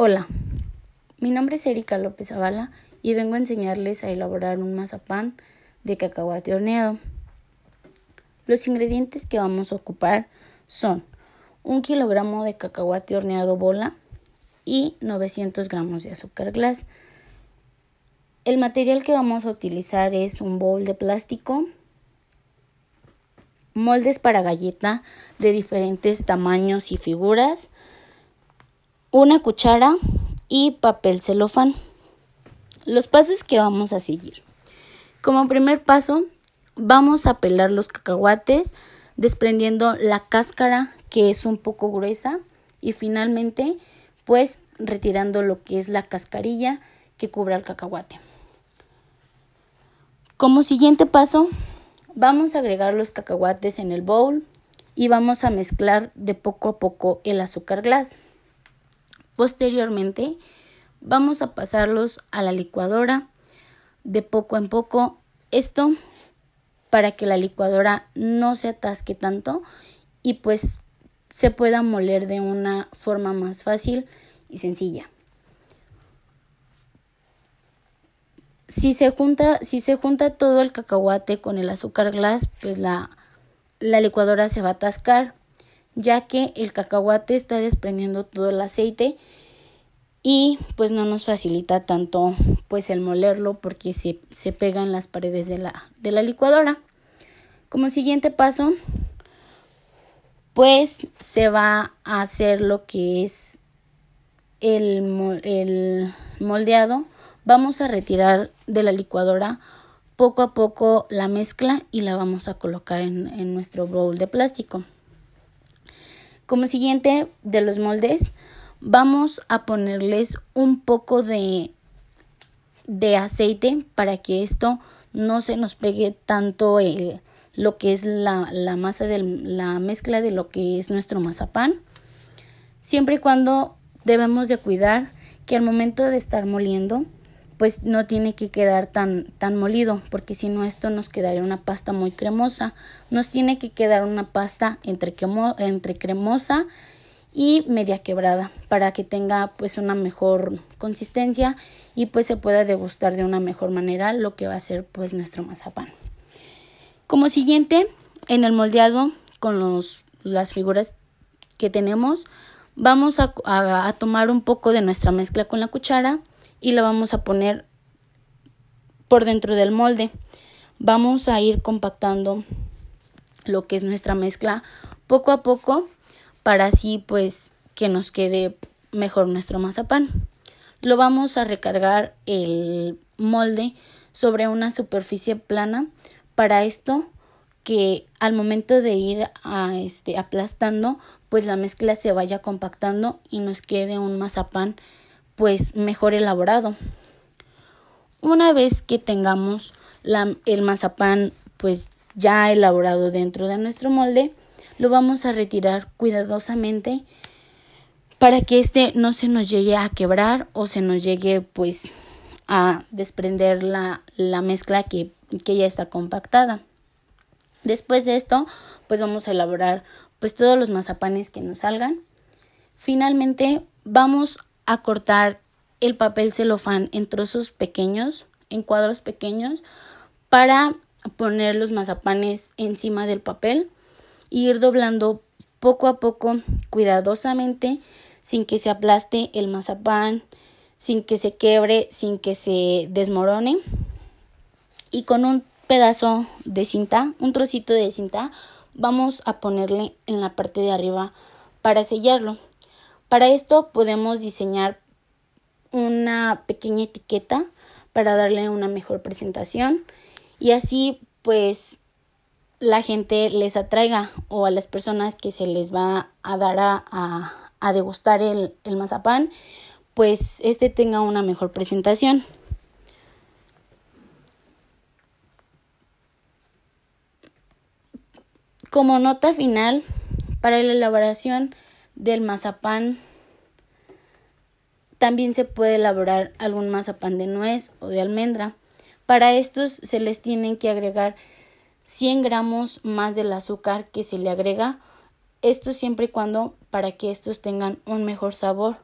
Hola, mi nombre es Erika López Zavala y vengo a enseñarles a elaborar un mazapán de cacahuate horneado. Los ingredientes que vamos a ocupar son un kilogramo de cacahuate horneado bola y 900 gramos de azúcar glass. El material que vamos a utilizar es un bowl de plástico, moldes para galleta de diferentes tamaños y figuras, una cuchara y papel celofán. Los pasos que vamos a seguir. Como primer paso, vamos a pelar los cacahuates desprendiendo la cáscara que es un poco gruesa y finalmente pues retirando lo que es la cascarilla que cubre el cacahuate. Como siguiente paso, vamos a agregar los cacahuates en el bowl y vamos a mezclar de poco a poco el azúcar glass. Posteriormente, vamos a pasarlos a la licuadora de poco en poco. Esto para que la licuadora no se atasque tanto y pues se pueda moler de una forma más fácil y sencilla. Si se junta, si se junta todo el cacahuate con el azúcar glass, pues la, la licuadora se va a atascar ya que el cacahuate está desprendiendo todo el aceite y pues no nos facilita tanto pues el molerlo porque se, se pega en las paredes de la, de la licuadora. Como siguiente paso pues se va a hacer lo que es el, el moldeado. Vamos a retirar de la licuadora poco a poco la mezcla y la vamos a colocar en, nuestro bowl de plástico. Como siguiente de los moldes, vamos a ponerles un poco de, de aceite para que esto no se nos pegue tanto el, lo que es la, la masa de la mezcla de lo que es nuestro mazapán. Siempre y cuando debemos de cuidar que al momento de estar moliendo pues no tiene que quedar tan, tan molido, porque si no esto nos quedaría una pasta muy cremosa. Nos tiene que quedar una pasta entre, entre cremosa y media quebrada para que tenga pues una mejor consistencia y pues se pueda degustar de una mejor manera lo que va a ser pues nuestro mazapán. Como siguiente, en el moldeado con los, las figuras que tenemos, vamos a, a tomar un poco de nuestra mezcla con la cuchara y lo vamos a poner por dentro del molde. Vamos a ir compactando lo que es nuestra mezcla poco a poco para así pues que nos quede mejor nuestro mazapán. Lo vamos a recargar el molde sobre una superficie plana. Para esto que al momento de ir a este aplastando pues la mezcla se vaya compactando y nos quede un mazapán pues mejor elaborado. Una vez que tengamos el mazapán pues ya elaborado dentro de nuestro molde, lo vamos a retirar cuidadosamente para que este no se nos llegue a quebrar o se nos llegue pues a desprender la, la mezcla que, que ya está compactada. Después de esto, pues vamos a elaborar pues todos los mazapanes que nos salgan. Finalmente, vamos a cortar el papel celofán en trozos pequeños, en cuadros pequeños, para poner los mazapanes encima del papel y ir doblando poco a poco, cuidadosamente, sin que se aplaste el mazapán, sin que se quebre, sin que se desmorone. Y con un pedazo de cinta, un trocito de cinta, vamos a ponerle en la parte de arriba para sellarlo. Para esto podemos diseñar una pequeña etiqueta para darle una mejor presentación y así pues la gente les atraiga o a las personas que se les va a dar a, a, degustar el, el mazapán pues este tenga una mejor presentación. Como nota final, para la elaboración del mazapán también se puede elaborar algún mazapán de nuez o de almendra. Para estos se les tienen que agregar 100 gramos más del azúcar que se le agrega. Esto siempre y cuando para que estos tengan un mejor sabor.